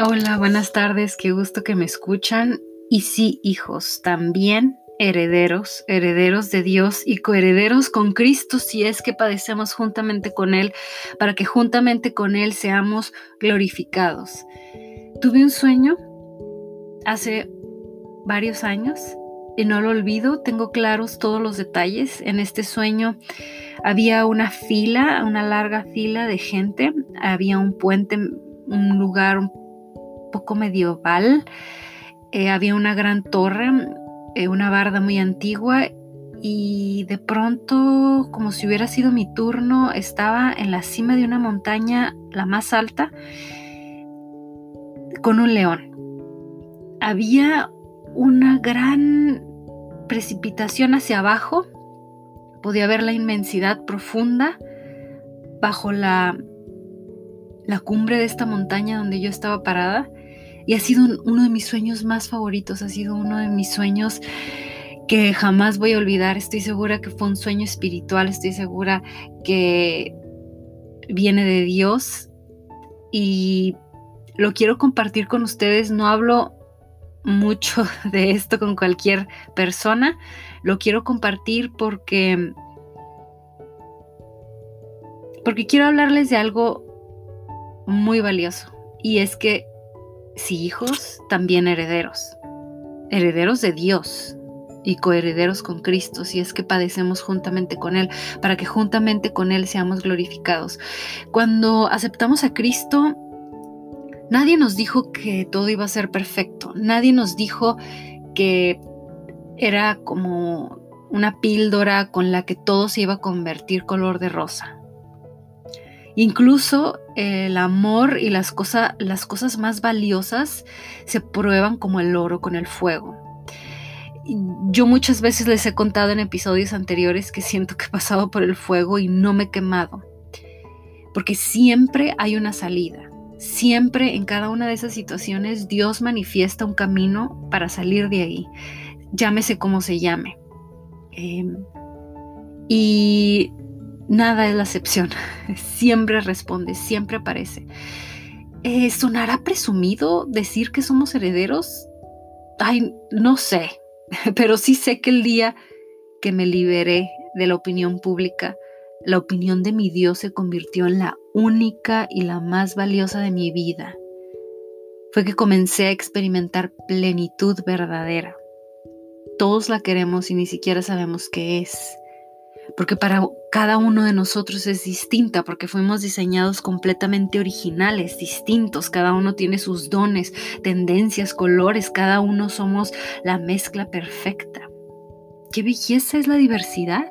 Hola, buenas tardes, qué gusto que me escuchan. Y sí, hijos, también herederos, herederos de Dios y coherederos con Cristo si es que padecemos juntamente con Él, para que juntamente con Él seamos glorificados. Tuve un sueño hace varios años y no lo olvido, tengo claros todos los detalles. En este sueño había una fila, una larga fila de gente, había un puente, un lugar un poco medieval, eh, había una gran torre, eh, una barda muy antigua y de pronto, como si hubiera sido mi turno, estaba en la cima de una montaña, la más alta, con un león. Había una gran precipitación hacia abajo, podía ver la inmensidad profunda bajo la, la cumbre de esta montaña donde yo estaba parada y ha sido uno de mis sueños más favoritos, ha sido uno de mis sueños que jamás voy a olvidar. Estoy segura que fue un sueño espiritual, estoy segura que viene de Dios y lo quiero compartir con ustedes. No hablo mucho de esto con cualquier persona. Lo quiero compartir porque porque quiero hablarles de algo muy valioso y es que si hijos, también herederos, herederos de Dios y coherederos con Cristo, si es que padecemos juntamente con Él, para que juntamente con Él seamos glorificados. Cuando aceptamos a Cristo, Nadie nos dijo que todo iba a ser perfecto. Nadie nos dijo que era como una píldora con la que todo se iba a convertir color de rosa. Incluso el amor y las, las cosas más valiosas se prueban como el oro con el fuego. Yo muchas veces les he contado en episodios anteriores que siento que he pasado por el fuego y no me he quemado. Porque siempre hay una salida. Siempre en cada una de esas situaciones Dios manifiesta un camino para salir de ahí, llámese como se llame. Em, y nada es la excepción, siempre responde, siempre aparece. Eh, ¿Sonará presumido decir que somos herederos? Ay, no sé, pero sí sé que el día que me liberé de la opinión pública, la opinión de mi Dios se convirtió en la única y la más valiosa de mi vida. Fue que comencé a experimentar plenitud verdadera. Todos la queremos y ni siquiera sabemos qué es. Porque para cada uno de nosotros es distinta, porque fuimos diseñados completamente originales, distintos. Cada uno tiene sus dones, tendencias, colores. Cada uno somos la mezcla perfecta. ¿Qué belleza es la diversidad?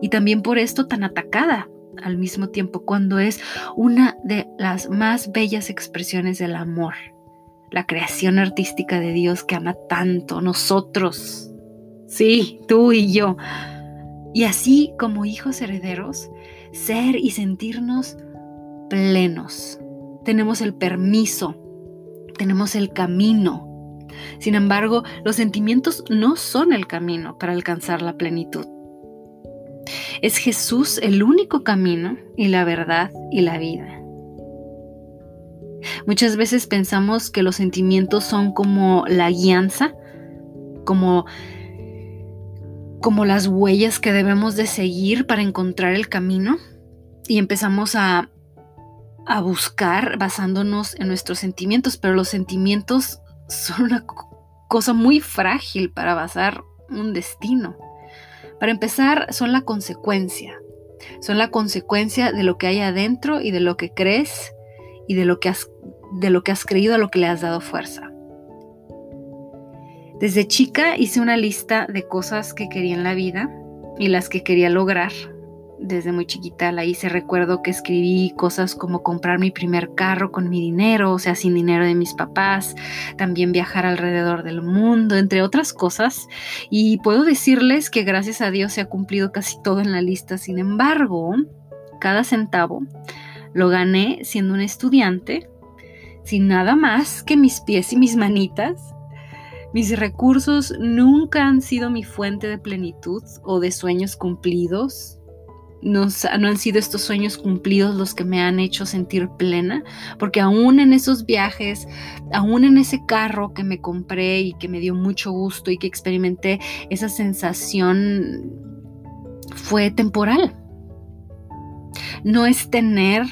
y también por esto tan atacada al mismo tiempo, cuando es una de las más bellas expresiones del amor, la creación artística de Dios que ama tanto, nosotros, sí, tú y yo. Y así como hijos herederos, ser y sentirnos plenos. Tenemos el permiso, tenemos el camino. Sin embargo, los sentimientos no son el camino para alcanzar la plenitud. Es Jesús el único camino y la verdad y la vida. Muchas veces pensamos que los sentimientos son como la guianza, como, como las huellas que debemos de seguir para encontrar el camino y empezamos a, a buscar basándonos en nuestros sentimientos, pero los sentimientos son una cosa muy frágil para basar un destino. Para empezar, son la consecuencia. Son la consecuencia de lo que hay adentro y de lo que crees y de lo que has, de lo que has creído a lo que le has dado fuerza. Desde chica hice una lista de cosas que quería en la vida y las que quería lograr desde muy chiquita la hice. Recuerdo que escribí cosas como comprar mi primer carro con mi dinero, o sea, sin dinero de mis papás, también viajar alrededor del mundo, entre otras cosas. Y puedo decirles que gracias a Dios se ha cumplido casi todo en la lista. Sin embargo, cada centavo lo gané siendo un estudiante, sin nada más que mis pies y mis manitas. Mis recursos nunca han sido mi fuente de plenitud o de sueños cumplidos no, no, han sido estos sueños cumplidos los que me han hecho sentir plena, porque aún en esos viajes, aún en ese carro que me compré y que me dio mucho gusto y que experimenté, esa sensación fue temporal. No es tener,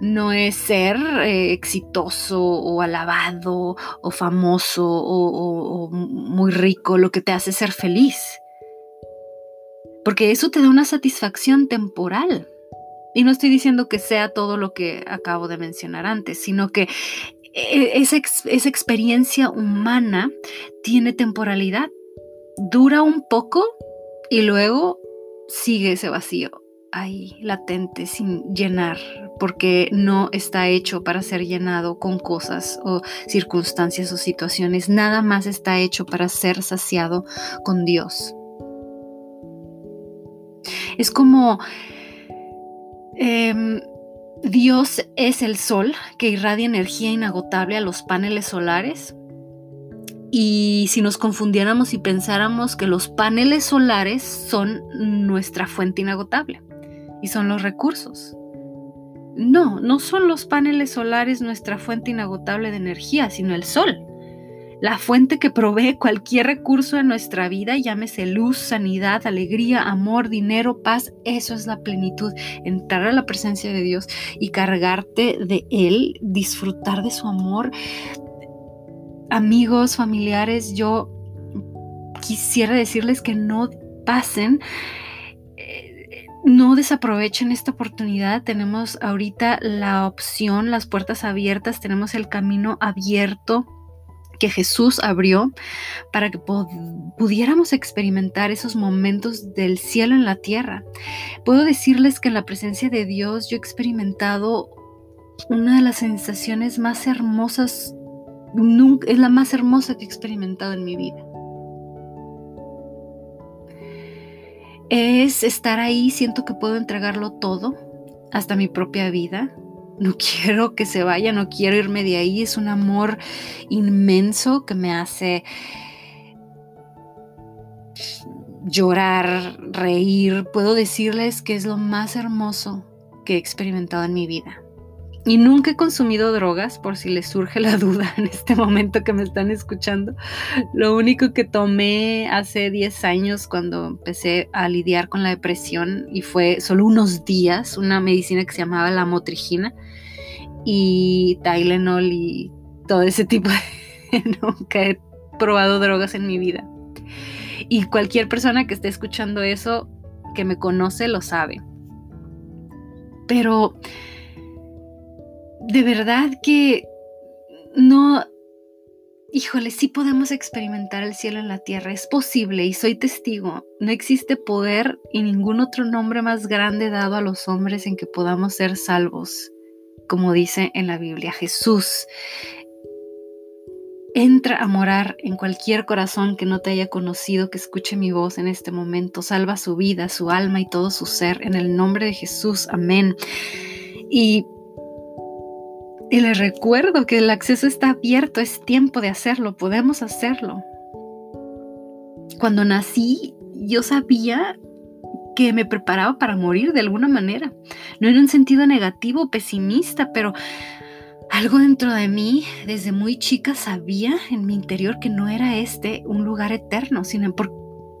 no es ser eh, exitoso o alabado o famoso o muy rico lo que te hace ser feliz porque eso te da una satisfacción temporal. Y no estoy diciendo que sea todo lo que acabo de mencionar antes, sino que e, esa, esa experiencia humana tiene temporalidad. Dura un poco y luego sigue ese vacío ahí latente, sin llenar, porque no está hecho para ser llenado con cosas o circunstancias o situaciones. Nada más está hecho para ser saciado con Dios. Es como em, Dios es el sol que irradia energía inagotable a los paneles solares. Y si nos confundiéramos y pensáramos que los paneles solares son nuestra fuente inagotable y son los recursos. No, no son los paneles solares nuestra fuente inagotable de energía, sino el sol la fuente que provee cualquier recurso en nuestra vida, llámese luz, sanidad, alegría, amor, dinero, paz, eso es la plenitud, entrar a la presencia de Dios y cargarte de Él, disfrutar de su amor. Amigos, familiares, yo quisiera decirles que no pasen no desaprovechen esta oportunidad. Tenemos ahorita la opción, las puertas abiertas, tenemos el camino abierto que Jesús abrió para que pudiéramos experimentar esos momentos del cielo en la tierra. Puedo decirles que en la presencia de Dios yo he experimentado una de las sensaciones más hermosas, es la más hermosa que he experimentado en mi vida. Es estar ahí, siento que puedo entregarlo todo, hasta mi propia vida, no quiero que se vaya, no quiero irme de ahí. Es un amor inmenso que me hace llorar, reír. Puedo decirles que es lo más hermoso que he experimentado en mi vida. Y nunca he consumido drogas, por si les surge la duda en este momento que me están escuchando. Lo único que tomé hace 10 años cuando empecé a lidiar con la depresión y fue solo unos días, una medicina que se llamaba la motrigina y Tylenol y todo ese tipo de... nunca he probado drogas en mi vida. Y cualquier persona que esté escuchando eso, que me conoce, lo sabe. Pero de verdad que no, híjole, sí podemos experimentar el cielo en la tierra, es posible y soy testigo. No existe poder y ningún otro nombre más grande dado a los hombres en que podamos ser salvos, como dice en la Biblia Jesús. Entra a morar en cualquier corazón que no te haya conocido, que escuche mi voz en este momento. Salva su vida, su alma y todo su ser. En el nombre de Jesús. Amén. Y y les recuerdo que el acceso está abierto, es tiempo de hacerlo, podemos hacerlo. Cuando nací, yo sabía que me preparaba para morir de alguna manera. No en un sentido negativo pesimista, pero algo dentro de mí, desde muy chica, sabía en mi interior que no era este un lugar eterno. Sin,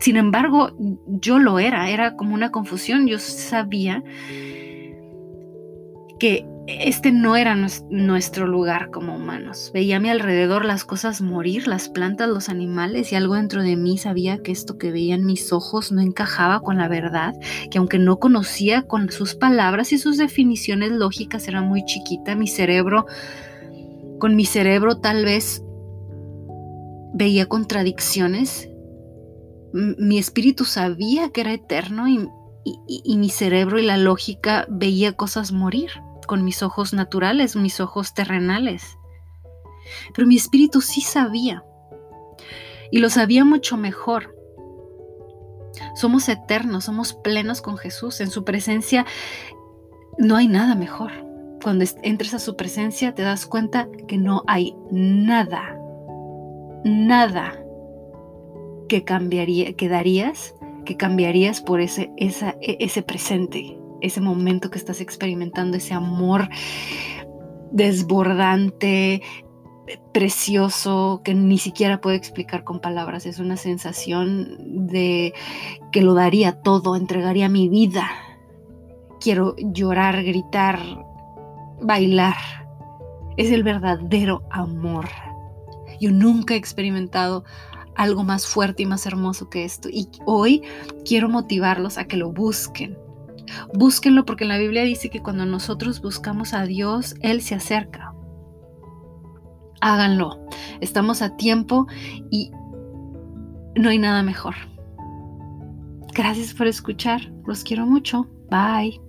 sin embargo, yo lo era, era como una confusión. Yo sabía que este no era nuestro lugar como humanos. Veía a mi alrededor las cosas morir, las plantas, los animales, y algo dentro de mí sabía que esto que veían mis ojos no encajaba con la verdad, que aunque no conocía con sus palabras y sus definiciones lógicas, era muy chiquita, mi cerebro, con mi cerebro tal vez veía contradicciones. Mi espíritu sabía que era eterno y mi cerebro y la lógica veía cosas morir con mis ojos naturales, mis ojos terrenales. Pero mi espíritu sí sabía. Y lo sabía mucho mejor. Somos eternos, somos plenos con Jesús. En su presencia no hay nada mejor. Cuando entres a su presencia te das cuenta que no hay nada, nada que cambiaría, que darías, que cambiarías por ese, esa, e, ese presente, ese momento que estás experimentando, ese amor desbordante, precioso, que ni siquiera puedo explicar con palabras. Es una sensación de que lo daría todo, entregaría mi vida. Quiero llorar, gritar, bailar. Es el verdadero amor. Yo nunca he experimentado algo más fuerte y más hermoso que esto. Y hoy quiero motivarlos a que lo busquen. Búsquenlo porque la Biblia dice que cuando nosotros buscamos a Dios, Él se acerca. Háganlo. Estamos a tiempo y no hay nada mejor. Gracias por escuchar. Los quiero mucho. Bye.